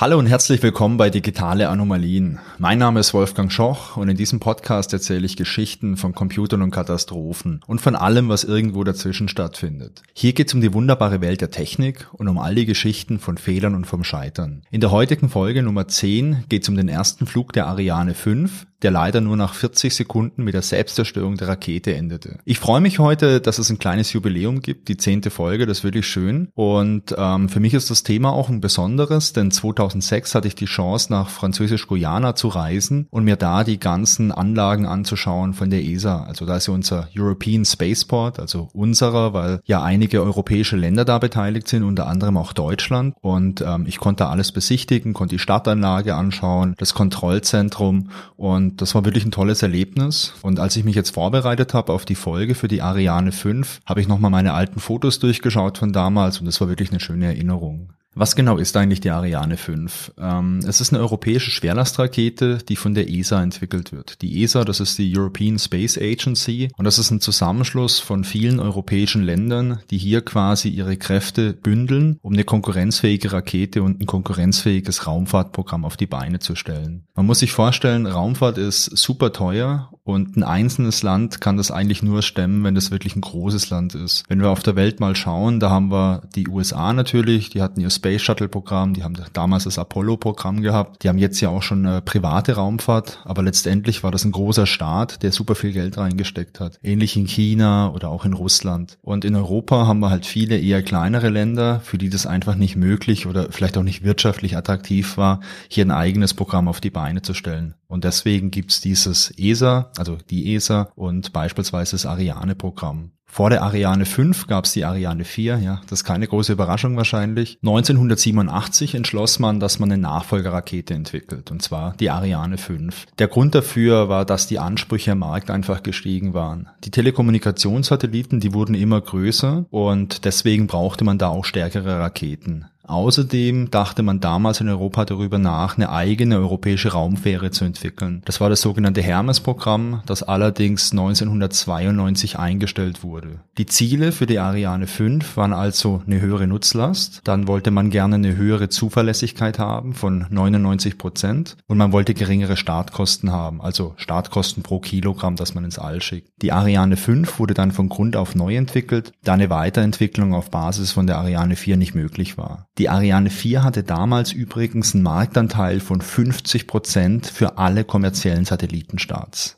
Hallo und herzlich willkommen bei Digitale Anomalien. Mein Name ist Wolfgang Schoch und in diesem Podcast erzähle ich Geschichten von Computern und Katastrophen und von allem, was irgendwo dazwischen stattfindet. Hier geht es um die wunderbare Welt der Technik und um all die Geschichten von Fehlern und vom Scheitern. In der heutigen Folge Nummer 10 geht es um den ersten Flug der Ariane 5, der leider nur nach 40 Sekunden mit der Selbstzerstörung der Rakete endete. Ich freue mich heute, dass es ein kleines Jubiläum gibt, die zehnte Folge, das ist wirklich schön. Und ähm, für mich ist das Thema auch ein besonderes, denn 2006 hatte ich die Chance, nach Französisch-Guyana zu reisen und mir da die ganzen Anlagen anzuschauen von der ESA. Also da ist ja unser European Spaceport, also unserer, weil ja einige europäische Länder da beteiligt sind, unter anderem auch Deutschland. Und ähm, ich konnte alles besichtigen, konnte die Startanlage anschauen, das Kontrollzentrum und und das war wirklich ein tolles Erlebnis. Und als ich mich jetzt vorbereitet habe auf die Folge für die Ariane 5, habe ich nochmal meine alten Fotos durchgeschaut von damals und das war wirklich eine schöne Erinnerung. Was genau ist eigentlich die Ariane 5? Ähm, es ist eine europäische Schwerlastrakete, die von der ESA entwickelt wird. Die ESA, das ist die European Space Agency und das ist ein Zusammenschluss von vielen europäischen Ländern, die hier quasi ihre Kräfte bündeln, um eine konkurrenzfähige Rakete und ein konkurrenzfähiges Raumfahrtprogramm auf die Beine zu stellen. Man muss sich vorstellen, Raumfahrt ist super teuer und ein einzelnes Land kann das eigentlich nur stemmen, wenn das wirklich ein großes Land ist. Wenn wir auf der Welt mal schauen, da haben wir die USA natürlich, die hatten ihr Space Shuttle Programm, die haben damals das Apollo Programm gehabt, die haben jetzt ja auch schon eine private Raumfahrt, aber letztendlich war das ein großer Staat, der super viel Geld reingesteckt hat. Ähnlich in China oder auch in Russland. Und in Europa haben wir halt viele eher kleinere Länder, für die das einfach nicht möglich oder vielleicht auch nicht wirtschaftlich attraktiv war, hier ein eigenes Programm auf die Beine zu stellen. Und deswegen gibt's dieses ESA, also die ESA und beispielsweise das Ariane-Programm. Vor der Ariane 5 gab es die Ariane 4, ja, das ist keine große Überraschung wahrscheinlich. 1987 entschloss man, dass man eine Nachfolgerrakete entwickelt, und zwar die Ariane 5. Der Grund dafür war, dass die Ansprüche am Markt einfach gestiegen waren. Die Telekommunikationssatelliten, die wurden immer größer und deswegen brauchte man da auch stärkere Raketen. Außerdem dachte man damals in Europa darüber nach, eine eigene europäische Raumfähre zu entwickeln. Das war das sogenannte Hermes-Programm, das allerdings 1992 eingestellt wurde. Die Ziele für die Ariane 5 waren also eine höhere Nutzlast, dann wollte man gerne eine höhere Zuverlässigkeit haben von 99 Prozent und man wollte geringere Startkosten haben, also Startkosten pro Kilogramm, das man ins All schickt. Die Ariane 5 wurde dann von Grund auf neu entwickelt, da eine Weiterentwicklung auf Basis von der Ariane 4 nicht möglich war. Die Ariane 4 hatte damals übrigens einen Marktanteil von 50 Prozent für alle kommerziellen Satellitenstarts.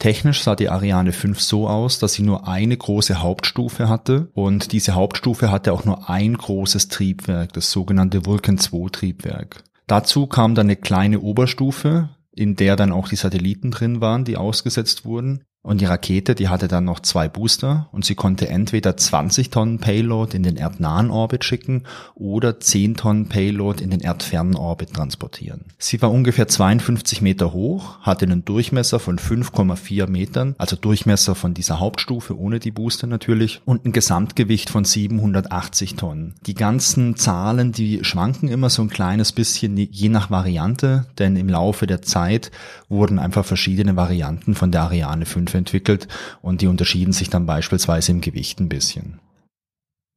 Technisch sah die Ariane 5 so aus, dass sie nur eine große Hauptstufe hatte und diese Hauptstufe hatte auch nur ein großes Triebwerk, das sogenannte Vulcan 2 Triebwerk. Dazu kam dann eine kleine Oberstufe, in der dann auch die Satelliten drin waren, die ausgesetzt wurden. Und die Rakete, die hatte dann noch zwei Booster und sie konnte entweder 20 Tonnen Payload in den erdnahen Orbit schicken oder 10 Tonnen Payload in den erdfernen Orbit transportieren. Sie war ungefähr 52 Meter hoch, hatte einen Durchmesser von 5,4 Metern, also Durchmesser von dieser Hauptstufe ohne die Booster natürlich und ein Gesamtgewicht von 780 Tonnen. Die ganzen Zahlen, die schwanken immer so ein kleines bisschen je nach Variante, denn im Laufe der Zeit wurden einfach verschiedene Varianten von der Ariane 5 5 entwickelt und die unterschieden sich dann beispielsweise im Gewicht ein bisschen.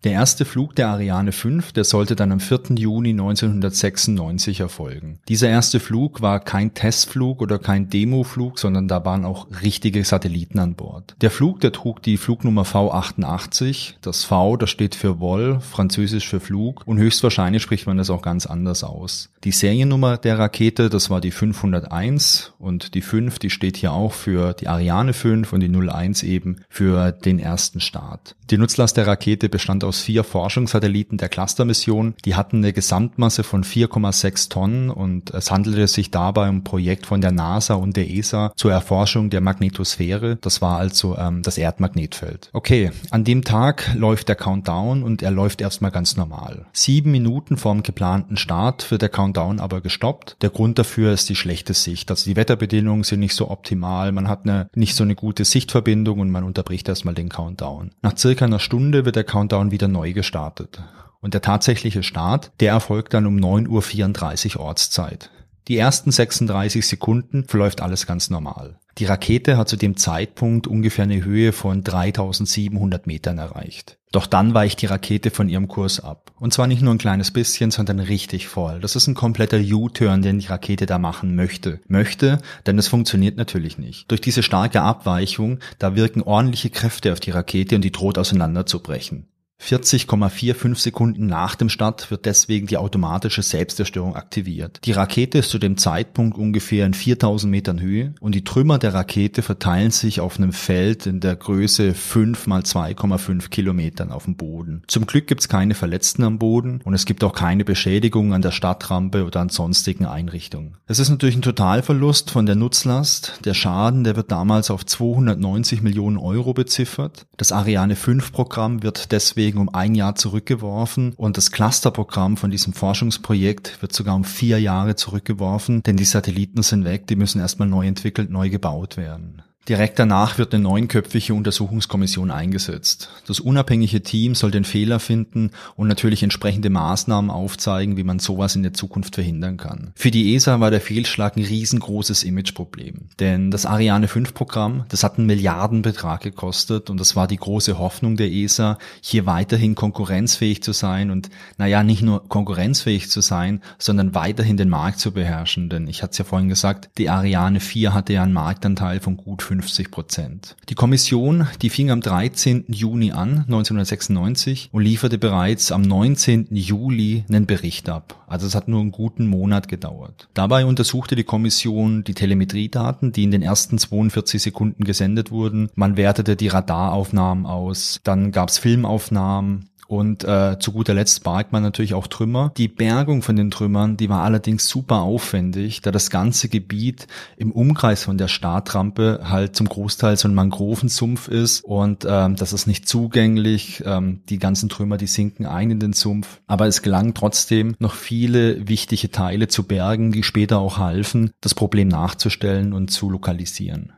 Der erste Flug der Ariane 5, der sollte dann am 4. Juni 1996 erfolgen. Dieser erste Flug war kein Testflug oder kein Demoflug, sondern da waren auch richtige Satelliten an Bord. Der Flug, der trug die Flugnummer V88. Das V, das steht für Vol, französisch für Flug und höchstwahrscheinlich spricht man das auch ganz anders aus. Die Seriennummer der Rakete, das war die 501 und die 5, die steht hier auch für die Ariane 5 und die 01 eben für den ersten Start. Die Nutzlast der Rakete bestand aus vier Forschungssatelliten der Cluster-Mission. Die hatten eine Gesamtmasse von 4,6 Tonnen und es handelte sich dabei um ein Projekt von der NASA und der ESA zur Erforschung der Magnetosphäre. Das war also ähm, das Erdmagnetfeld. Okay, an dem Tag läuft der Countdown und er läuft erstmal ganz normal. Sieben Minuten vorm geplanten Start wird der Countdown aber gestoppt. Der Grund dafür ist die schlechte Sicht. Also die Wetterbedingungen sind nicht so optimal. Man hat eine, nicht so eine gute Sichtverbindung und man unterbricht erstmal den Countdown. Nach circa einer Stunde wird der Countdown wieder neu gestartet. Und der tatsächliche Start, der erfolgt dann um 9.34 Uhr Ortszeit. Die ersten 36 Sekunden verläuft alles ganz normal. Die Rakete hat zu dem Zeitpunkt ungefähr eine Höhe von 3700 Metern erreicht. Doch dann weicht die Rakete von ihrem Kurs ab. Und zwar nicht nur ein kleines bisschen, sondern richtig voll. Das ist ein kompletter U-Turn, den die Rakete da machen möchte. Möchte, denn es funktioniert natürlich nicht. Durch diese starke Abweichung, da wirken ordentliche Kräfte auf die Rakete und die droht auseinanderzubrechen. 40,45 Sekunden nach dem Start wird deswegen die automatische Selbstzerstörung aktiviert. Die Rakete ist zu dem Zeitpunkt ungefähr in 4000 Metern Höhe und die Trümmer der Rakete verteilen sich auf einem Feld in der Größe 5 mal 2,5 Kilometern auf dem Boden. Zum Glück gibt es keine Verletzten am Boden und es gibt auch keine Beschädigungen an der Stadtrampe oder an sonstigen Einrichtungen. Es ist natürlich ein Totalverlust von der Nutzlast. Der Schaden, der wird damals auf 290 Millionen Euro beziffert. Das Ariane 5 Programm wird deswegen deswegen um ein Jahr zurückgeworfen und das Clusterprogramm von diesem Forschungsprojekt wird sogar um vier Jahre zurückgeworfen, denn die Satelliten sind weg, die müssen erstmal neu entwickelt, neu gebaut werden. Direkt danach wird eine neunköpfige Untersuchungskommission eingesetzt. Das unabhängige Team soll den Fehler finden und natürlich entsprechende Maßnahmen aufzeigen, wie man sowas in der Zukunft verhindern kann. Für die ESA war der Fehlschlag ein riesengroßes Imageproblem. Denn das Ariane 5 Programm, das hat einen Milliardenbetrag gekostet und das war die große Hoffnung der ESA, hier weiterhin konkurrenzfähig zu sein und naja, nicht nur konkurrenzfähig zu sein, sondern weiterhin den Markt zu beherrschen. Denn ich hatte es ja vorhin gesagt, die Ariane 4 hatte ja einen Marktanteil von gut 50 Prozent. Die Kommission, die fing am 13. Juni an, 1996, und lieferte bereits am 19. Juli einen Bericht ab. Also es hat nur einen guten Monat gedauert. Dabei untersuchte die Kommission die Telemetriedaten, die in den ersten 42 Sekunden gesendet wurden. Man wertete die Radaraufnahmen aus, dann gab es Filmaufnahmen, und äh, zu guter Letzt bargt man natürlich auch Trümmer. Die Bergung von den Trümmern, die war allerdings super aufwendig, da das ganze Gebiet im Umkreis von der Startrampe halt zum Großteil so ein Mangrovensumpf ist und ähm, das ist nicht zugänglich. Ähm, die ganzen Trümmer, die sinken ein in den Sumpf. Aber es gelang trotzdem noch viele wichtige Teile zu bergen, die später auch halfen, das Problem nachzustellen und zu lokalisieren.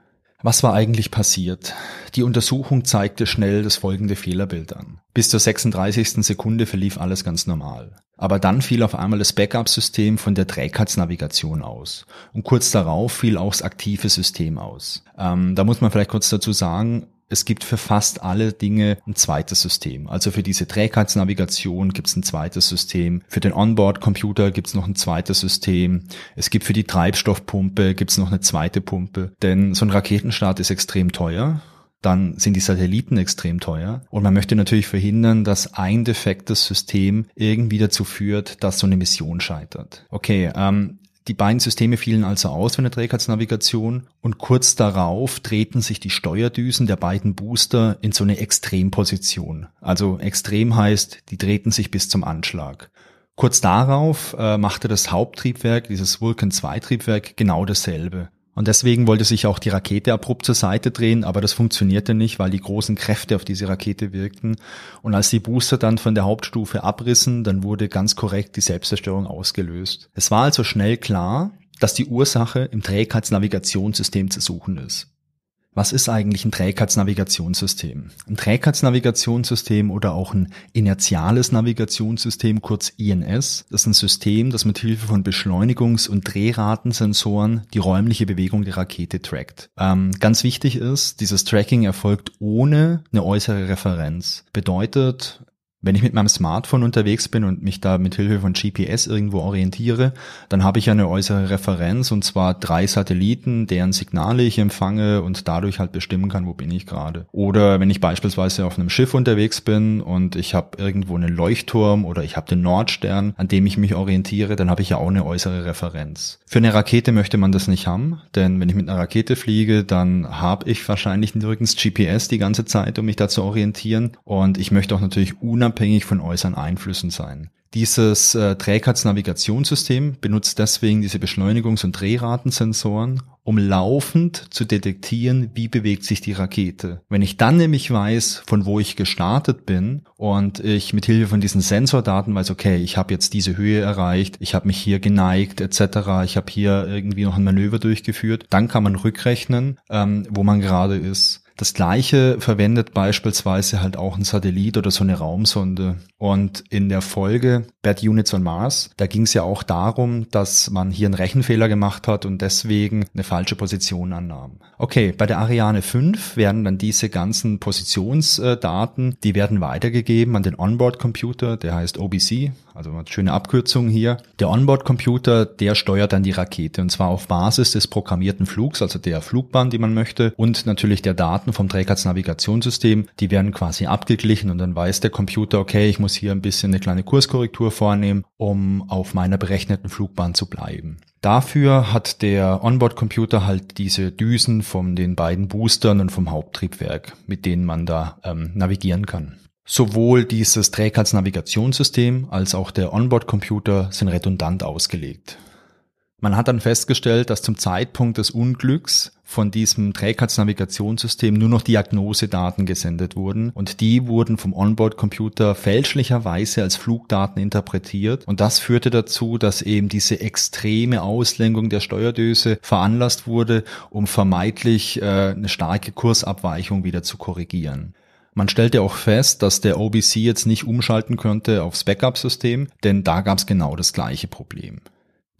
Was war eigentlich passiert? Die Untersuchung zeigte schnell das folgende Fehlerbild an. Bis zur 36. Sekunde verlief alles ganz normal. Aber dann fiel auf einmal das Backup-System von der Trägheitsnavigation aus. Und kurz darauf fiel auch das aktive System aus. Ähm, da muss man vielleicht kurz dazu sagen, es gibt für fast alle Dinge ein zweites System. Also für diese Trägheitsnavigation gibt es ein zweites System. Für den Onboard-Computer gibt es noch ein zweites System. Es gibt für die Treibstoffpumpe gibt es noch eine zweite Pumpe. Denn so ein Raketenstart ist extrem teuer dann sind die Satelliten extrem teuer. Und man möchte natürlich verhindern, dass ein defektes System irgendwie dazu führt, dass so eine Mission scheitert. Okay, ähm, die beiden Systeme fielen also aus von der Trägheitsnavigation und kurz darauf drehten sich die Steuerdüsen der beiden Booster in so eine Extremposition. Also extrem heißt, die drehten sich bis zum Anschlag. Kurz darauf äh, machte das Haupttriebwerk, dieses Vulcan 2 Triebwerk, genau dasselbe. Und deswegen wollte sich auch die Rakete abrupt zur Seite drehen, aber das funktionierte nicht, weil die großen Kräfte auf diese Rakete wirkten. Und als die Booster dann von der Hauptstufe abrissen, dann wurde ganz korrekt die Selbstzerstörung ausgelöst. Es war also schnell klar, dass die Ursache im Trägheitsnavigationssystem zu suchen ist. Was ist eigentlich ein Trägheitsnavigationssystem? Ein Trägheitsnavigationssystem oder auch ein inertiales Navigationssystem, kurz INS, das ist ein System, das mit Hilfe von Beschleunigungs- und Drehratensensoren die räumliche Bewegung der Rakete trackt. Ähm, ganz wichtig ist, dieses Tracking erfolgt ohne eine äußere Referenz. Bedeutet, wenn ich mit meinem Smartphone unterwegs bin und mich da mit Hilfe von GPS irgendwo orientiere, dann habe ich eine äußere Referenz und zwar drei Satelliten, deren Signale ich empfange und dadurch halt bestimmen kann, wo bin ich gerade. Oder wenn ich beispielsweise auf einem Schiff unterwegs bin und ich habe irgendwo einen Leuchtturm oder ich habe den Nordstern, an dem ich mich orientiere, dann habe ich ja auch eine äußere Referenz. Für eine Rakete möchte man das nicht haben, denn wenn ich mit einer Rakete fliege, dann habe ich wahrscheinlich nirgends GPS die ganze Zeit, um mich da zu orientieren und ich möchte auch natürlich unabhängig unabhängig von äußeren Einflüssen sein. Dieses äh, Trägheitsnavigationssystem benutzt deswegen diese Beschleunigungs- und Drehratensensoren, um laufend zu detektieren, wie bewegt sich die Rakete. Wenn ich dann nämlich weiß, von wo ich gestartet bin und ich mit Hilfe von diesen Sensordaten weiß, okay, ich habe jetzt diese Höhe erreicht, ich habe mich hier geneigt etc., ich habe hier irgendwie noch ein Manöver durchgeführt, dann kann man rückrechnen, ähm, wo man gerade ist. Das gleiche verwendet beispielsweise halt auch ein Satellit oder so eine Raumsonde. Und in der Folge Bad Units on Mars, da ging es ja auch darum, dass man hier einen Rechenfehler gemacht hat und deswegen eine falsche Position annahm. Okay, bei der Ariane 5 werden dann diese ganzen Positionsdaten, die werden weitergegeben an den Onboard-Computer, der heißt OBC, also eine schöne Abkürzung hier. Der Onboard-Computer, der steuert dann die Rakete und zwar auf Basis des programmierten Flugs, also der Flugbahn, die man möchte und natürlich der Daten vom Trägheitsnavigationssystem, die werden quasi abgeglichen und dann weiß der Computer, okay, ich muss hier ein bisschen eine kleine Kurskorrektur vornehmen, um auf meiner berechneten Flugbahn zu bleiben. Dafür hat der Onboard-Computer halt diese Düsen von den beiden Boostern und vom Haupttriebwerk, mit denen man da ähm, navigieren kann. Sowohl dieses Trägheitsnavigationssystem als auch der Onboard-Computer sind redundant ausgelegt. Man hat dann festgestellt, dass zum Zeitpunkt des Unglücks von diesem Trägheitsnavigationssystem nur noch Diagnosedaten gesendet wurden und die wurden vom Onboard-Computer fälschlicherweise als Flugdaten interpretiert und das führte dazu, dass eben diese extreme Auslenkung der Steuerdöse veranlasst wurde, um vermeintlich äh, eine starke Kursabweichung wieder zu korrigieren. Man stellte auch fest, dass der OBC jetzt nicht umschalten könnte aufs Backup-System, denn da gab es genau das gleiche Problem.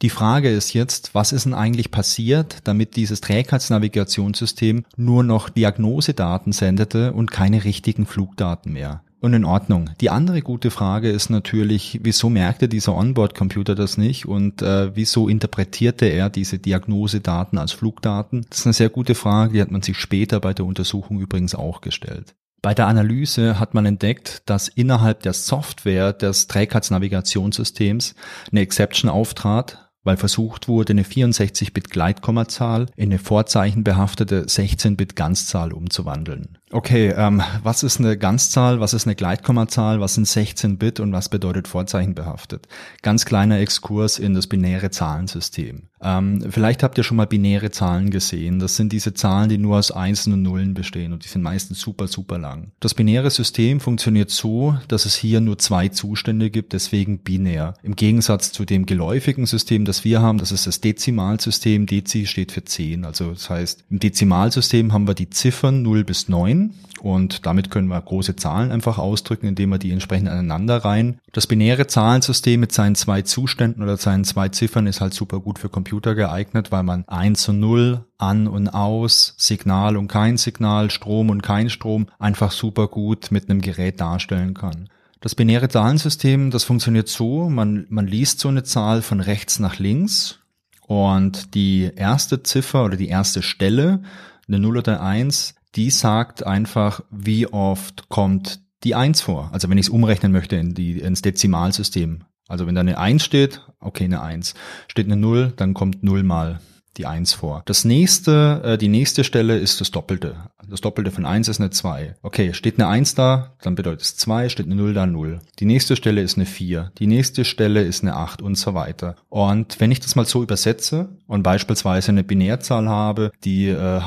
Die Frage ist jetzt, was ist denn eigentlich passiert, damit dieses Trägheitsnavigationssystem nur noch Diagnosedaten sendete und keine richtigen Flugdaten mehr? Und in Ordnung. Die andere gute Frage ist natürlich, wieso merkte dieser Onboard-Computer das nicht und äh, wieso interpretierte er diese Diagnosedaten als Flugdaten? Das ist eine sehr gute Frage, die hat man sich später bei der Untersuchung übrigens auch gestellt. Bei der Analyse hat man entdeckt, dass innerhalb der Software des Trägheitsnavigationssystems eine Exception auftrat, weil versucht wurde, eine 64-Bit-Gleitkommazahl in eine vorzeichenbehaftete 16-Bit-Ganzzahl umzuwandeln. Okay, ähm, was ist eine Ganzzahl, was ist eine Gleitkommazahl, was sind 16 Bit und was bedeutet Vorzeichenbehaftet? Ganz kleiner Exkurs in das binäre Zahlensystem. Ähm, vielleicht habt ihr schon mal binäre Zahlen gesehen. Das sind diese Zahlen, die nur aus Einsen und Nullen bestehen und die sind meistens super, super lang. Das binäre System funktioniert so, dass es hier nur zwei Zustände gibt, deswegen binär. Im Gegensatz zu dem geläufigen System, das wir haben, das ist das Dezimalsystem. Dezi steht für 10. Also das heißt, im Dezimalsystem haben wir die Ziffern 0 bis 9 und damit können wir große Zahlen einfach ausdrücken, indem wir die entsprechend aneinander rein. Das binäre Zahlensystem mit seinen zwei Zuständen oder seinen zwei Ziffern ist halt super gut für Computer geeignet, weil man 1 und 0, an und aus, Signal und kein Signal, Strom und kein Strom einfach super gut mit einem Gerät darstellen kann. Das binäre Zahlensystem, das funktioniert so, man, man liest so eine Zahl von rechts nach links und die erste Ziffer oder die erste Stelle, eine 0 oder 1, die sagt einfach, wie oft kommt die Eins vor. Also wenn ich es umrechnen möchte in die, ins Dezimalsystem. Also wenn da eine Eins steht, okay, eine Eins. Steht eine Null, dann kommt Null mal die Eins vor. Das nächste, äh, die nächste Stelle ist das Doppelte. Das Doppelte von eins ist eine zwei. Okay, steht eine Eins da, dann bedeutet es zwei. steht eine Null da, Null. Die nächste Stelle ist eine vier. Die nächste Stelle ist eine acht und so weiter. Und wenn ich das mal so übersetze und beispielsweise eine Binärzahl habe, die äh,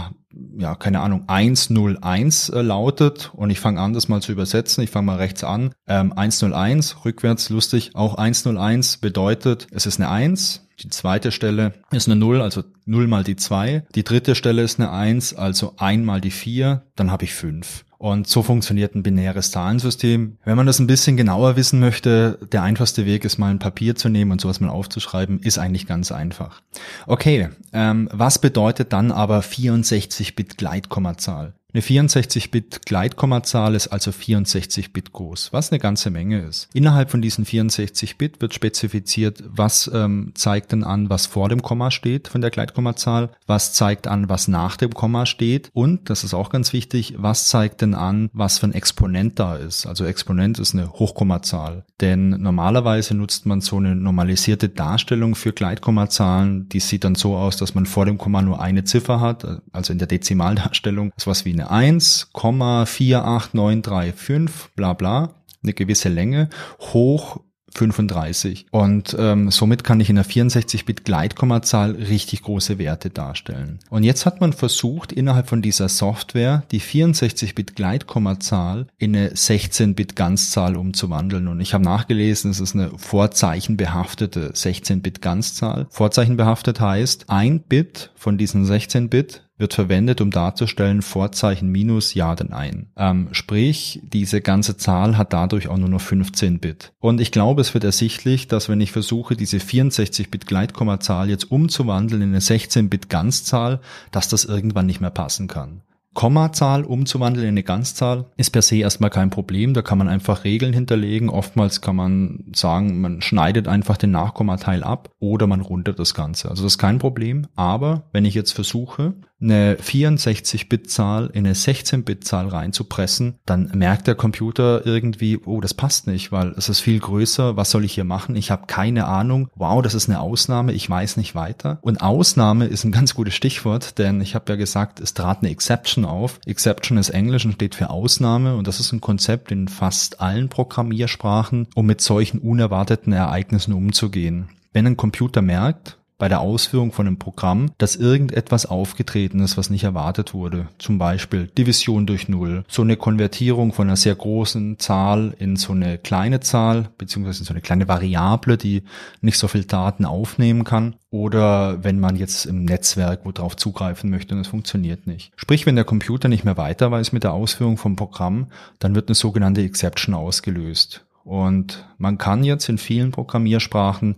ja, keine Ahnung, 101 äh, lautet und ich fange an, das mal zu übersetzen. Ich fange mal rechts an. Ähm, 101, rückwärts lustig, auch 101 bedeutet, es ist eine 1. Die zweite Stelle ist eine 0, also 0 mal die 2. Die dritte Stelle ist eine 1, also 1 mal die 4, dann habe ich 5. Und so funktioniert ein binäres Zahlensystem. Wenn man das ein bisschen genauer wissen möchte, der einfachste Weg ist mal ein Papier zu nehmen und sowas mal aufzuschreiben, ist eigentlich ganz einfach. Okay, ähm, was bedeutet dann aber 64-Bit Gleitkommazahl? Eine 64-Bit-Gleitkommazahl ist also 64 Bit groß, was eine ganze Menge ist. Innerhalb von diesen 64 Bit wird spezifiziert, was ähm, zeigt denn an, was vor dem Komma steht von der Gleitkommazahl, was zeigt an, was nach dem Komma steht und, das ist auch ganz wichtig, was zeigt denn an, was für ein Exponent da ist. Also Exponent ist eine Hochkommazahl. Denn normalerweise nutzt man so eine normalisierte Darstellung für Gleitkommazahlen, die sieht dann so aus, dass man vor dem Komma nur eine Ziffer hat, also in der Dezimaldarstellung, ist was wie eine 1,48935 bla bla, eine gewisse Länge, hoch 35. Und ähm, somit kann ich in einer 64-Bit Gleitkommazahl richtig große Werte darstellen. Und jetzt hat man versucht, innerhalb von dieser Software die 64-Bit Gleitkommazahl in eine 16-Bit Ganzzahl umzuwandeln. Und ich habe nachgelesen, es ist eine vorzeichenbehaftete 16-Bit Ganzzahl. Vorzeichenbehaftet heißt, ein Bit von diesen 16 Bit wird verwendet, um darzustellen Vorzeichen minus ja oder nein. Ähm, sprich, diese ganze Zahl hat dadurch auch nur noch 15 Bit. Und ich glaube, es wird ersichtlich, dass wenn ich versuche, diese 64-Bit Gleitkommazahl jetzt umzuwandeln in eine 16-Bit Ganzzahl, dass das irgendwann nicht mehr passen kann. Kommazahl umzuwandeln in eine Ganzzahl ist per se erstmal kein Problem. Da kann man einfach Regeln hinterlegen. Oftmals kann man sagen, man schneidet einfach den Nachkommateil ab oder man rundet das Ganze. Also das ist kein Problem. Aber wenn ich jetzt versuche, eine 64-Bit-Zahl in eine 16-Bit-Zahl reinzupressen, dann merkt der Computer irgendwie, oh, das passt nicht, weil es ist viel größer, was soll ich hier machen? Ich habe keine Ahnung. Wow, das ist eine Ausnahme, ich weiß nicht weiter. Und Ausnahme ist ein ganz gutes Stichwort, denn ich habe ja gesagt, es trat eine Exception auf. Exception ist Englisch und steht für Ausnahme und das ist ein Konzept in fast allen Programmiersprachen, um mit solchen unerwarteten Ereignissen umzugehen. Wenn ein Computer merkt, bei der Ausführung von einem Programm, dass irgendetwas aufgetreten ist, was nicht erwartet wurde. Zum Beispiel Division durch Null. So eine Konvertierung von einer sehr großen Zahl in so eine kleine Zahl, beziehungsweise so eine kleine Variable, die nicht so viel Daten aufnehmen kann. Oder wenn man jetzt im Netzwerk wo drauf zugreifen möchte und es funktioniert nicht. Sprich, wenn der Computer nicht mehr weiter weiß mit der Ausführung vom Programm, dann wird eine sogenannte Exception ausgelöst. Und man kann jetzt in vielen Programmiersprachen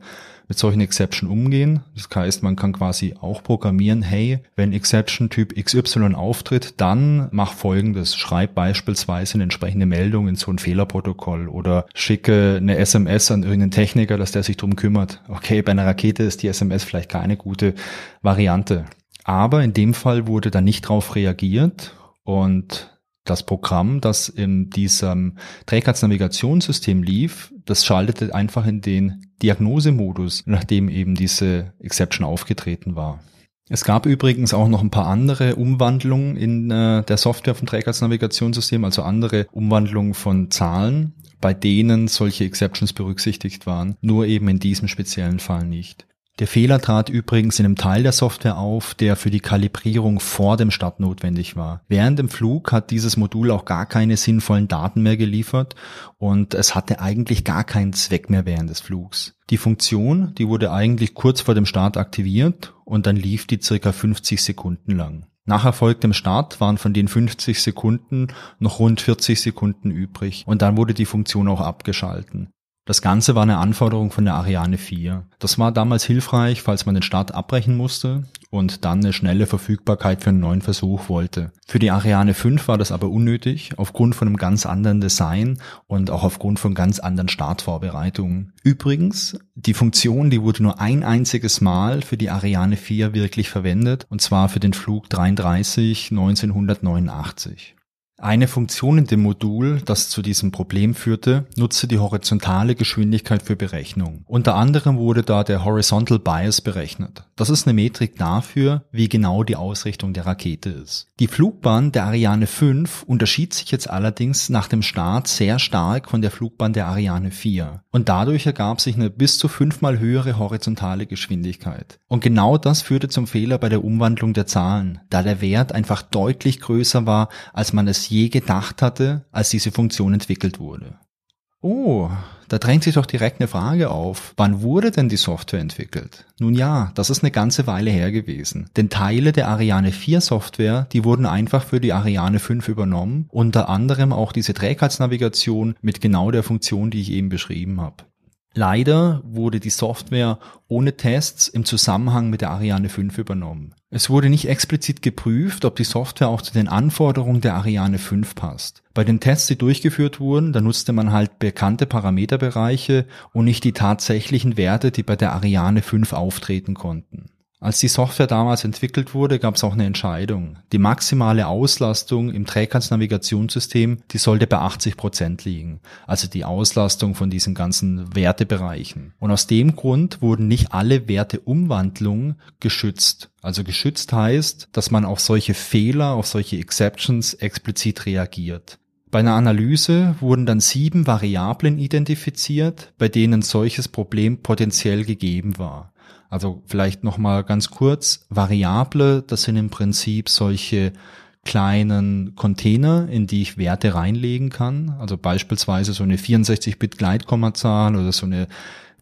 mit solchen Exception umgehen. Das heißt, man kann quasi auch programmieren, hey, wenn Exception Typ XY auftritt, dann mach folgendes. Schreib beispielsweise eine entsprechende Meldung in so ein Fehlerprotokoll oder schicke eine SMS an irgendeinen Techniker, dass der sich drum kümmert. Okay, bei einer Rakete ist die SMS vielleicht keine gute Variante. Aber in dem Fall wurde da nicht drauf reagiert und das Programm, das in diesem Trägheitsnavigationssystem lief, das schaltete einfach in den Diagnosemodus, nachdem eben diese Exception aufgetreten war. Es gab übrigens auch noch ein paar andere Umwandlungen in äh, der Software vom Trägheitsnavigationssystem, also andere Umwandlungen von Zahlen, bei denen solche Exceptions berücksichtigt waren, nur eben in diesem speziellen Fall nicht. Der Fehler trat übrigens in einem Teil der Software auf, der für die Kalibrierung vor dem Start notwendig war. Während dem Flug hat dieses Modul auch gar keine sinnvollen Daten mehr geliefert und es hatte eigentlich gar keinen Zweck mehr während des Flugs. Die Funktion, die wurde eigentlich kurz vor dem Start aktiviert und dann lief die circa 50 Sekunden lang. Nach erfolgtem Start waren von den 50 Sekunden noch rund 40 Sekunden übrig und dann wurde die Funktion auch abgeschalten. Das Ganze war eine Anforderung von der Ariane 4. Das war damals hilfreich, falls man den Start abbrechen musste und dann eine schnelle Verfügbarkeit für einen neuen Versuch wollte. Für die Ariane 5 war das aber unnötig, aufgrund von einem ganz anderen Design und auch aufgrund von ganz anderen Startvorbereitungen. Übrigens, die Funktion, die wurde nur ein einziges Mal für die Ariane 4 wirklich verwendet, und zwar für den Flug 33 1989. Eine Funktion in dem Modul, das zu diesem Problem führte, nutzte die horizontale Geschwindigkeit für Berechnung. Unter anderem wurde da der Horizontal Bias berechnet. Das ist eine Metrik dafür, wie genau die Ausrichtung der Rakete ist. Die Flugbahn der Ariane 5 unterschied sich jetzt allerdings nach dem Start sehr stark von der Flugbahn der Ariane 4. Und dadurch ergab sich eine bis zu fünfmal höhere horizontale Geschwindigkeit. Und genau das führte zum Fehler bei der Umwandlung der Zahlen, da der Wert einfach deutlich größer war, als man es je gedacht hatte, als diese Funktion entwickelt wurde. Oh, da drängt sich doch direkt eine Frage auf. Wann wurde denn die Software entwickelt? Nun ja, das ist eine ganze Weile her gewesen. Denn Teile der Ariane 4 Software, die wurden einfach für die Ariane 5 übernommen, unter anderem auch diese Trägheitsnavigation mit genau der Funktion, die ich eben beschrieben habe. Leider wurde die Software ohne Tests im Zusammenhang mit der Ariane 5 übernommen. Es wurde nicht explizit geprüft, ob die Software auch zu den Anforderungen der Ariane 5 passt. Bei den Tests, die durchgeführt wurden, da nutzte man halt bekannte Parameterbereiche und nicht die tatsächlichen Werte, die bei der Ariane 5 auftreten konnten. Als die Software damals entwickelt wurde, gab es auch eine Entscheidung. Die maximale Auslastung im Trägheitsnavigationssystem, die sollte bei 80 Prozent liegen. Also die Auslastung von diesen ganzen Wertebereichen. Und aus dem Grund wurden nicht alle Werteumwandlungen geschützt. Also geschützt heißt, dass man auf solche Fehler, auf solche Exceptions explizit reagiert. Bei einer Analyse wurden dann sieben Variablen identifiziert, bei denen solches Problem potenziell gegeben war. Also vielleicht noch mal ganz kurz Variable, das sind im Prinzip solche kleinen Container, in die ich Werte reinlegen kann. Also beispielsweise so eine 64-Bit Gleitkommazahl oder so eine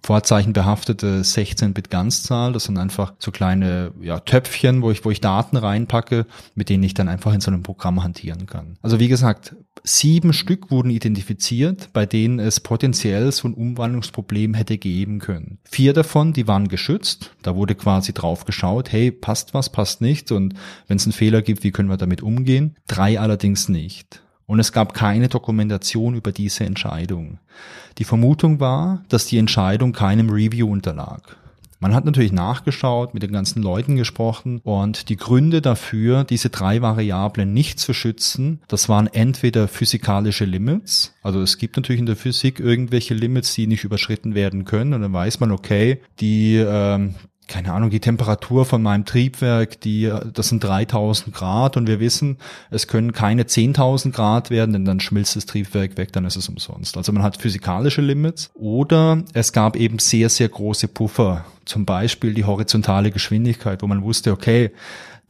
vorzeichenbehaftete 16-Bit-Ganzzahl. Das sind einfach so kleine ja, Töpfchen, wo ich, wo ich Daten reinpacke, mit denen ich dann einfach in so einem Programm hantieren kann. Also wie gesagt, sieben Stück wurden identifiziert, bei denen es potenziell so ein Umwandlungsproblem hätte geben können. Vier davon, die waren geschützt. Da wurde quasi drauf geschaut, hey, passt was, passt nicht. Und wenn es einen Fehler gibt, wie können wir damit umgehen? Drei allerdings nicht und es gab keine Dokumentation über diese Entscheidung. Die Vermutung war, dass die Entscheidung keinem Review unterlag. Man hat natürlich nachgeschaut, mit den ganzen Leuten gesprochen und die Gründe dafür, diese drei Variablen nicht zu schützen, das waren entweder physikalische Limits, also es gibt natürlich in der Physik irgendwelche Limits, die nicht überschritten werden können und dann weiß man, okay, die ähm, keine Ahnung, die Temperatur von meinem Triebwerk, die, das sind 3000 Grad und wir wissen, es können keine 10.000 Grad werden, denn dann schmilzt das Triebwerk weg, dann ist es umsonst. Also man hat physikalische Limits oder es gab eben sehr, sehr große Puffer. Zum Beispiel die horizontale Geschwindigkeit, wo man wusste, okay,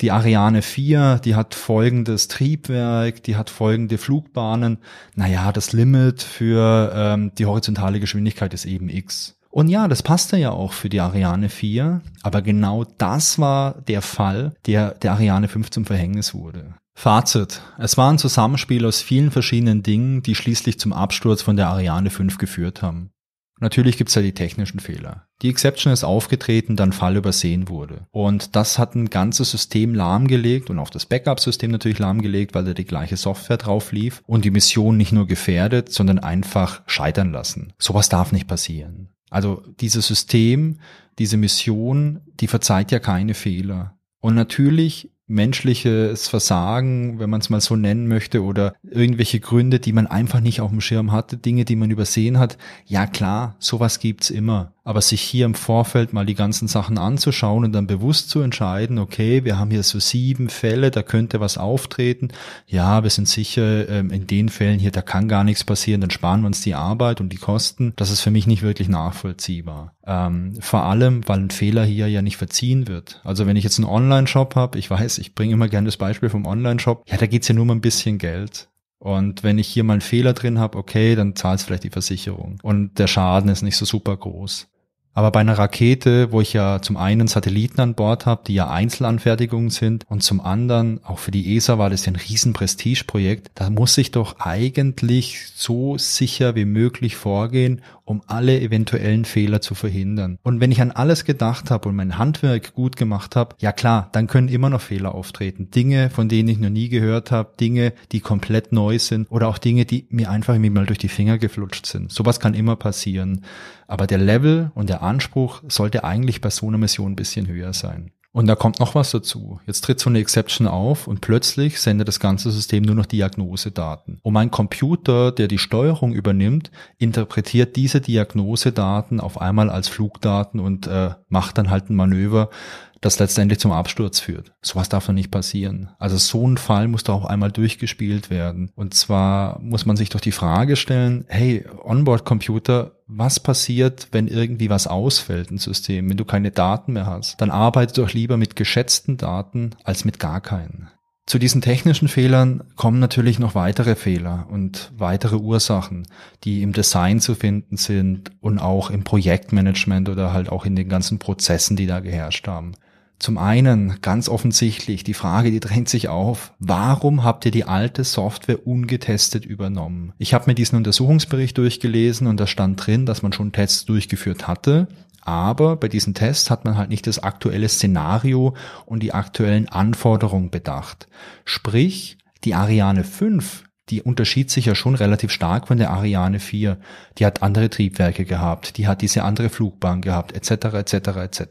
die Ariane 4, die hat folgendes Triebwerk, die hat folgende Flugbahnen. Naja, das Limit für ähm, die horizontale Geschwindigkeit ist eben x. Und ja, das passte ja auch für die Ariane 4, aber genau das war der Fall, der der Ariane 5 zum Verhängnis wurde. Fazit. Es war ein Zusammenspiel aus vielen verschiedenen Dingen, die schließlich zum Absturz von der Ariane 5 geführt haben. Natürlich gibt's ja die technischen Fehler. Die Exception ist aufgetreten, dann Fall übersehen wurde. Und das hat ein ganzes System lahmgelegt und auch das Backup-System natürlich lahmgelegt, weil da die gleiche Software drauf lief und die Mission nicht nur gefährdet, sondern einfach scheitern lassen. Sowas darf nicht passieren. Also dieses System, diese Mission, die verzeiht ja keine Fehler. Und natürlich menschliches Versagen, wenn man es mal so nennen möchte, oder irgendwelche Gründe, die man einfach nicht auf dem Schirm hatte, Dinge, die man übersehen hat. Ja klar, sowas gibt's immer. Aber sich hier im Vorfeld mal die ganzen Sachen anzuschauen und dann bewusst zu entscheiden, okay, wir haben hier so sieben Fälle, da könnte was auftreten. Ja, wir sind sicher, ähm, in den Fällen hier, da kann gar nichts passieren, dann sparen wir uns die Arbeit und die Kosten. Das ist für mich nicht wirklich nachvollziehbar. Ähm, vor allem, weil ein Fehler hier ja nicht verziehen wird. Also wenn ich jetzt einen Online-Shop habe, ich weiß, ich bringe immer gerne das Beispiel vom Online-Shop, ja, da geht's ja nur um ein bisschen Geld. Und wenn ich hier mal einen Fehler drin habe, okay, dann zahlt vielleicht die Versicherung. Und der Schaden ist nicht so super groß. Aber bei einer Rakete, wo ich ja zum einen Satelliten an Bord habe, die ja Einzelanfertigungen sind, und zum anderen, auch für die ESA war das ja ein riesen Prestigeprojekt, da muss ich doch eigentlich so sicher wie möglich vorgehen, um alle eventuellen Fehler zu verhindern. Und wenn ich an alles gedacht habe und mein Handwerk gut gemacht habe, ja klar, dann können immer noch Fehler auftreten. Dinge, von denen ich noch nie gehört habe, Dinge, die komplett neu sind oder auch Dinge, die mir einfach mal durch die Finger geflutscht sind. Sowas kann immer passieren. Aber der Level und der Anspruch sollte eigentlich bei so einer Mission ein bisschen höher sein. Und da kommt noch was dazu. Jetzt tritt so eine Exception auf und plötzlich sendet das ganze System nur noch Diagnosedaten. Und mein Computer, der die Steuerung übernimmt, interpretiert diese Diagnosedaten auf einmal als Flugdaten und äh, macht dann halt ein Manöver, das letztendlich zum Absturz führt. Sowas darf doch nicht passieren. Also so ein Fall muss doch auch einmal durchgespielt werden. Und zwar muss man sich doch die Frage stellen, hey, Onboard-Computer, was passiert, wenn irgendwie was ausfällt im System, wenn du keine Daten mehr hast? Dann arbeite doch lieber mit geschätzten Daten als mit gar keinen. Zu diesen technischen Fehlern kommen natürlich noch weitere Fehler und weitere Ursachen, die im Design zu finden sind und auch im Projektmanagement oder halt auch in den ganzen Prozessen, die da geherrscht haben. Zum einen ganz offensichtlich die Frage, die drängt sich auf, warum habt ihr die alte Software ungetestet übernommen? Ich habe mir diesen Untersuchungsbericht durchgelesen und da stand drin, dass man schon Tests durchgeführt hatte, aber bei diesen Tests hat man halt nicht das aktuelle Szenario und die aktuellen Anforderungen bedacht. Sprich, die Ariane 5 die unterschied sich ja schon relativ stark von der Ariane 4. Die hat andere Triebwerke gehabt, die hat diese andere Flugbahn gehabt, etc., etc., etc.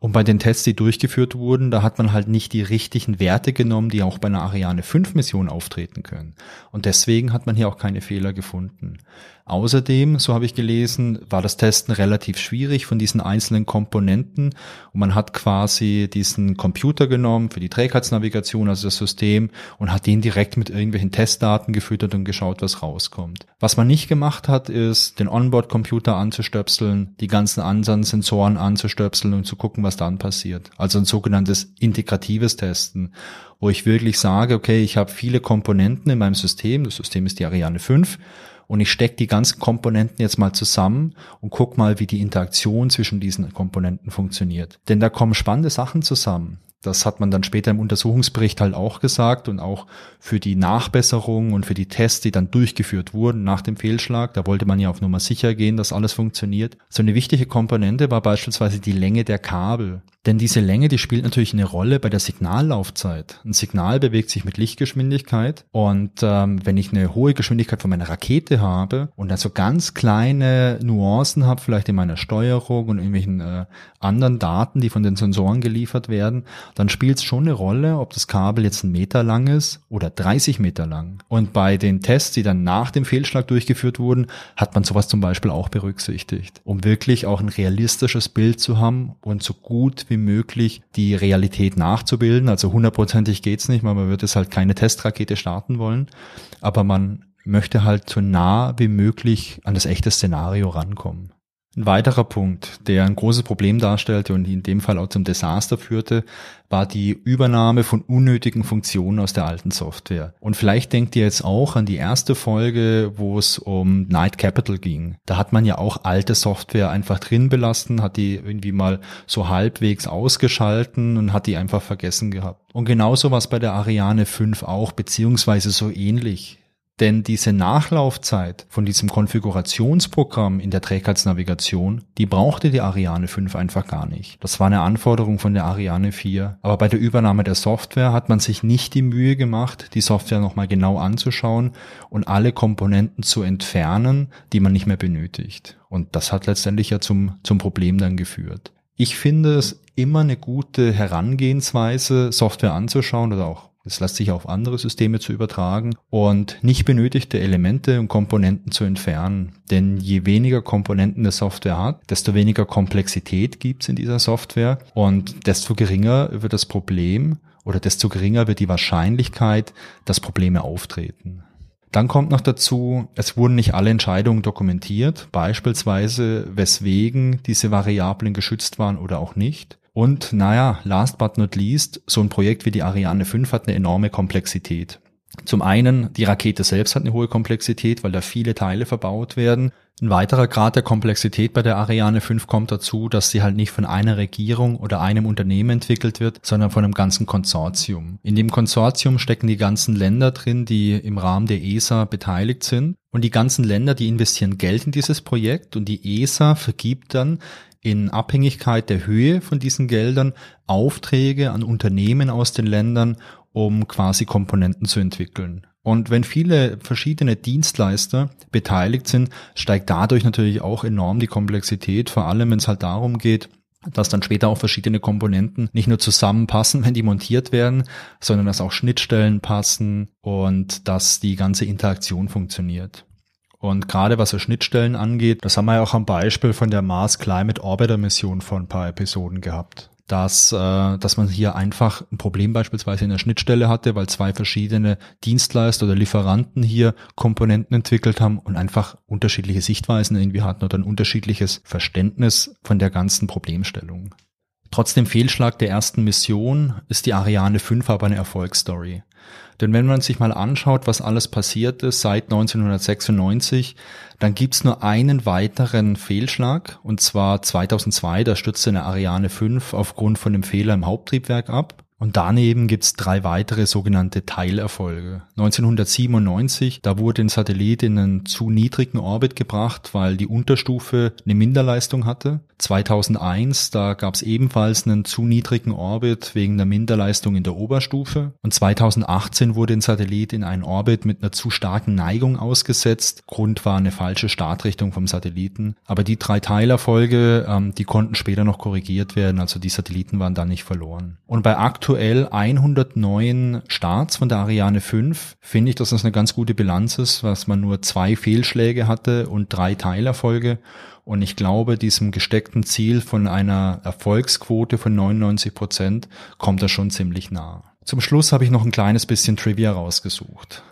Und bei den Tests, die durchgeführt wurden, da hat man halt nicht die richtigen Werte genommen, die auch bei einer Ariane 5 Mission auftreten können. Und deswegen hat man hier auch keine Fehler gefunden. Außerdem, so habe ich gelesen, war das Testen relativ schwierig von diesen einzelnen Komponenten und man hat quasi diesen Computer genommen für die Trägheitsnavigation, also das System, und hat den direkt mit irgendwelchen Testdaten gefüttert und geschaut, was rauskommt. Was man nicht gemacht hat, ist, den Onboard-Computer anzustöpseln, die ganzen anderen Sensoren anzustöpseln und zu gucken, was dann passiert. Also ein sogenanntes integratives Testen, wo ich wirklich sage, okay, ich habe viele Komponenten in meinem System, das System ist die Ariane 5, und ich stecke die ganzen Komponenten jetzt mal zusammen und guck mal, wie die Interaktion zwischen diesen Komponenten funktioniert. Denn da kommen spannende Sachen zusammen. Das hat man dann später im Untersuchungsbericht halt auch gesagt und auch für die Nachbesserung und für die Tests, die dann durchgeführt wurden nach dem Fehlschlag, da wollte man ja auf Nummer sicher gehen, dass alles funktioniert. So eine wichtige Komponente war beispielsweise die Länge der Kabel. Denn diese Länge, die spielt natürlich eine Rolle bei der Signallaufzeit. Ein Signal bewegt sich mit Lichtgeschwindigkeit und ähm, wenn ich eine hohe Geschwindigkeit von meiner Rakete habe und dann so ganz kleine Nuancen habe, vielleicht in meiner Steuerung und irgendwelchen äh, anderen Daten, die von den Sensoren geliefert werden, dann spielt es schon eine Rolle, ob das Kabel jetzt ein Meter lang ist oder 30 Meter lang. Und bei den Tests, die dann nach dem Fehlschlag durchgeführt wurden, hat man sowas zum Beispiel auch berücksichtigt, um wirklich auch ein realistisches Bild zu haben und so gut wie möglich die Realität nachzubilden. Also hundertprozentig geht's nicht, weil man wird es halt keine Testrakete starten wollen. Aber man möchte halt so nah wie möglich an das echte Szenario rankommen. Ein weiterer Punkt, der ein großes Problem darstellte und in dem Fall auch zum Desaster führte, war die Übernahme von unnötigen Funktionen aus der alten Software. Und vielleicht denkt ihr jetzt auch an die erste Folge, wo es um Night Capital ging. Da hat man ja auch alte Software einfach drin belassen, hat die irgendwie mal so halbwegs ausgeschalten und hat die einfach vergessen gehabt. Und genauso war es bei der Ariane 5 auch, beziehungsweise so ähnlich. Denn diese Nachlaufzeit von diesem Konfigurationsprogramm in der Trägheitsnavigation, die brauchte die Ariane 5 einfach gar nicht. Das war eine Anforderung von der Ariane 4. Aber bei der Übernahme der Software hat man sich nicht die Mühe gemacht, die Software nochmal genau anzuschauen und alle Komponenten zu entfernen, die man nicht mehr benötigt. Und das hat letztendlich ja zum, zum Problem dann geführt. Ich finde es immer eine gute Herangehensweise, Software anzuschauen oder auch das lässt sich auf andere Systeme zu übertragen und nicht benötigte Elemente und Komponenten zu entfernen. Denn je weniger Komponenten der Software hat, desto weniger Komplexität gibt's in dieser Software und desto geringer wird das Problem oder desto geringer wird die Wahrscheinlichkeit, dass Probleme auftreten. Dann kommt noch dazu, es wurden nicht alle Entscheidungen dokumentiert, beispielsweise weswegen diese Variablen geschützt waren oder auch nicht. Und naja, last but not least, so ein Projekt wie die Ariane 5 hat eine enorme Komplexität. Zum einen, die Rakete selbst hat eine hohe Komplexität, weil da viele Teile verbaut werden. Ein weiterer Grad der Komplexität bei der Ariane 5 kommt dazu, dass sie halt nicht von einer Regierung oder einem Unternehmen entwickelt wird, sondern von einem ganzen Konsortium. In dem Konsortium stecken die ganzen Länder drin, die im Rahmen der ESA beteiligt sind. Und die ganzen Länder, die investieren Geld in dieses Projekt und die ESA vergibt dann in Abhängigkeit der Höhe von diesen Geldern Aufträge an Unternehmen aus den Ländern, um quasi Komponenten zu entwickeln. Und wenn viele verschiedene Dienstleister beteiligt sind, steigt dadurch natürlich auch enorm die Komplexität, vor allem wenn es halt darum geht, dass dann später auch verschiedene Komponenten nicht nur zusammenpassen, wenn die montiert werden, sondern dass auch Schnittstellen passen und dass die ganze Interaktion funktioniert. Und gerade was so Schnittstellen angeht, das haben wir ja auch am Beispiel von der Mars Climate Orbiter Mission vor ein paar Episoden gehabt. Dass, äh, dass man hier einfach ein Problem beispielsweise in der Schnittstelle hatte, weil zwei verschiedene Dienstleister oder Lieferanten hier Komponenten entwickelt haben und einfach unterschiedliche Sichtweisen irgendwie hatten oder ein unterschiedliches Verständnis von der ganzen Problemstellung. Trotz dem Fehlschlag der ersten Mission ist die Ariane 5 aber eine Erfolgsstory. Denn wenn man sich mal anschaut, was alles passiert ist seit 1996, dann gibt's nur einen weiteren Fehlschlag, und zwar 2002, da stürzte eine Ariane 5 aufgrund von einem Fehler im Haupttriebwerk ab. Und daneben gibt's drei weitere sogenannte Teilerfolge. 1997, da wurde ein Satellit in einen zu niedrigen Orbit gebracht, weil die Unterstufe eine Minderleistung hatte. 2001, da gab's ebenfalls einen zu niedrigen Orbit wegen der Minderleistung in der Oberstufe. Und 2018 wurde ein Satellit in einen Orbit mit einer zu starken Neigung ausgesetzt. Grund war eine falsche Startrichtung vom Satelliten. Aber die drei Teilerfolge, ähm, die konnten später noch korrigiert werden. Also die Satelliten waren da nicht verloren. Und bei aktuell 109 Starts von der Ariane 5 finde ich, dass das eine ganz gute Bilanz ist, was man nur zwei Fehlschläge hatte und drei Teilerfolge. Und ich glaube, diesem gesteckten Ziel von einer Erfolgsquote von 99 Prozent kommt er schon ziemlich nah. Zum Schluss habe ich noch ein kleines bisschen Trivia rausgesucht.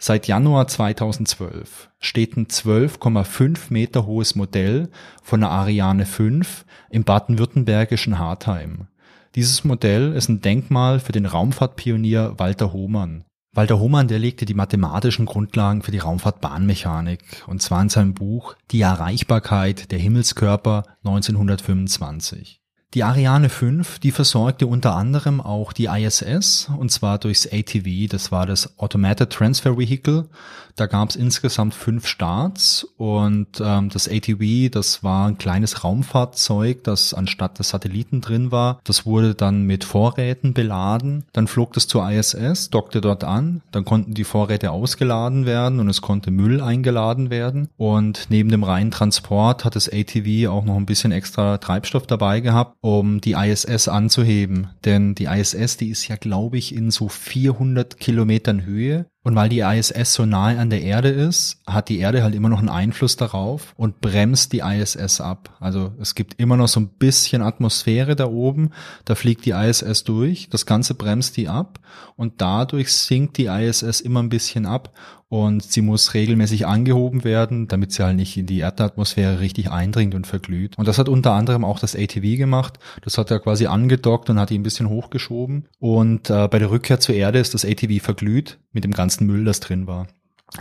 Seit Januar 2012 steht ein 12,5 Meter hohes Modell von der Ariane 5 im baden-württembergischen Hartheim. Dieses Modell ist ein Denkmal für den Raumfahrtpionier Walter Hohmann. Walter Hohmann, der legte die mathematischen Grundlagen für die Raumfahrtbahnmechanik und zwar in seinem Buch Die Erreichbarkeit der Himmelskörper 1925. Die Ariane 5, die versorgte unter anderem auch die ISS und zwar durchs ATV, das war das Automated Transfer Vehicle. Da gab es insgesamt fünf Starts und ähm, das ATV, das war ein kleines Raumfahrzeug, das anstatt des Satelliten drin war. Das wurde dann mit Vorräten beladen. Dann flog das zur ISS, dockte dort an, dann konnten die Vorräte ausgeladen werden und es konnte Müll eingeladen werden. Und neben dem reinen Transport hat das ATV auch noch ein bisschen extra Treibstoff dabei gehabt um die ISS anzuheben. Denn die ISS, die ist ja, glaube ich, in so 400 Kilometern Höhe und weil die ISS so nahe an der Erde ist, hat die Erde halt immer noch einen Einfluss darauf und bremst die ISS ab. Also es gibt immer noch so ein bisschen Atmosphäre da oben, da fliegt die ISS durch, das Ganze bremst die ab und dadurch sinkt die ISS immer ein bisschen ab und sie muss regelmäßig angehoben werden, damit sie halt nicht in die Erdatmosphäre richtig eindringt und verglüht. Und das hat unter anderem auch das ATV gemacht. Das hat er quasi angedockt und hat ihn ein bisschen hochgeschoben. Und äh, bei der Rückkehr zur Erde ist das ATV verglüht mit dem ganzen Müll, das drin war.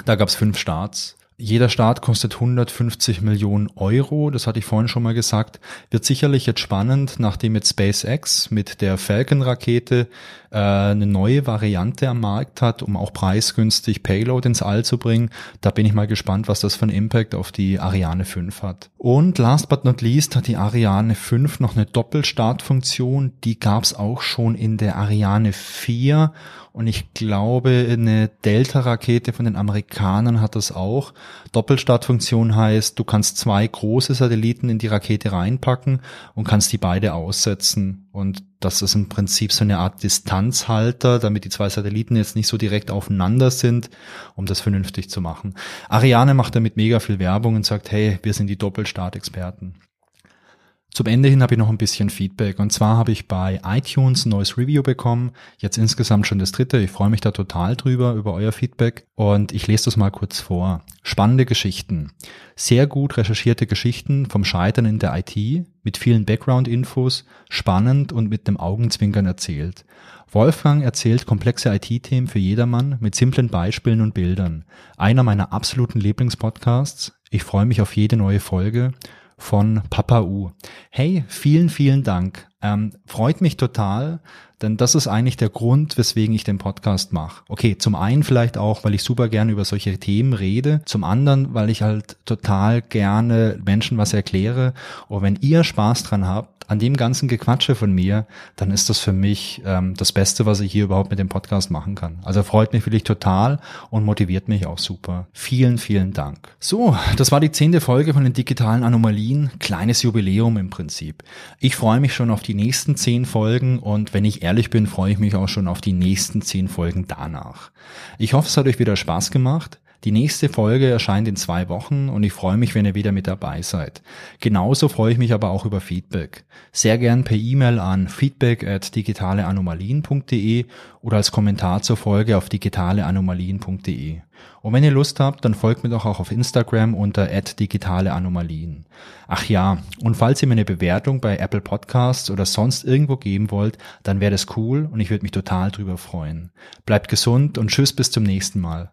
Da gab es fünf Starts. Jeder Start kostet 150 Millionen Euro, das hatte ich vorhin schon mal gesagt. Wird sicherlich jetzt spannend, nachdem jetzt SpaceX mit der Falcon-Rakete äh, eine neue Variante am Markt hat, um auch preisgünstig Payload ins All zu bringen. Da bin ich mal gespannt, was das für einen Impact auf die Ariane 5 hat. Und last but not least hat die Ariane 5 noch eine Doppelstartfunktion. Die gab es auch schon in der Ariane 4 und ich glaube, eine Delta-Rakete von den Amerikanern hat das auch. Doppelstartfunktion heißt, du kannst zwei große Satelliten in die Rakete reinpacken und kannst die beide aussetzen. Und das ist im Prinzip so eine Art Distanzhalter, damit die zwei Satelliten jetzt nicht so direkt aufeinander sind, um das vernünftig zu machen. Ariane macht damit mega viel Werbung und sagt, hey, wir sind die Doppelstartexperten. Zum Ende hin habe ich noch ein bisschen Feedback. Und zwar habe ich bei iTunes ein neues Review bekommen. Jetzt insgesamt schon das dritte. Ich freue mich da total drüber, über euer Feedback. Und ich lese das mal kurz vor. Spannende Geschichten. Sehr gut recherchierte Geschichten vom Scheitern in der IT mit vielen Background-Infos, spannend und mit dem Augenzwinkern erzählt. Wolfgang erzählt komplexe IT-Themen für jedermann mit simplen Beispielen und Bildern. Einer meiner absoluten Lieblingspodcasts. Ich freue mich auf jede neue Folge von Papa U. Hey, vielen, vielen Dank. Ähm, freut mich total, denn das ist eigentlich der Grund, weswegen ich den Podcast mache. Okay, zum einen vielleicht auch, weil ich super gerne über solche Themen rede, zum anderen, weil ich halt total gerne Menschen was erkläre. Und wenn ihr Spaß dran habt, an dem ganzen Gequatsche von mir, dann ist das für mich ähm, das Beste, was ich hier überhaupt mit dem Podcast machen kann. Also freut mich wirklich total und motiviert mich auch super. Vielen, vielen Dank. So, das war die zehnte Folge von den digitalen Anomalien. Kleines Jubiläum im Prinzip. Ich freue mich schon auf die nächsten zehn Folgen und wenn ich ehrlich ehrlich bin, freue ich mich auch schon auf die nächsten zehn Folgen danach. Ich hoffe, es hat euch wieder Spaß gemacht. Die nächste Folge erscheint in zwei Wochen und ich freue mich, wenn ihr wieder mit dabei seid. Genauso freue ich mich aber auch über Feedback. Sehr gern per E-Mail an feedback at digitaleanomalien.de oder als Kommentar zur Folge auf digitaleanomalien.de. Und wenn ihr Lust habt, dann folgt mir doch auch auf Instagram unter @digitaleanomalien. Ach ja, und falls ihr mir eine Bewertung bei Apple Podcasts oder sonst irgendwo geben wollt, dann wäre das cool und ich würde mich total drüber freuen. Bleibt gesund und tschüss bis zum nächsten Mal.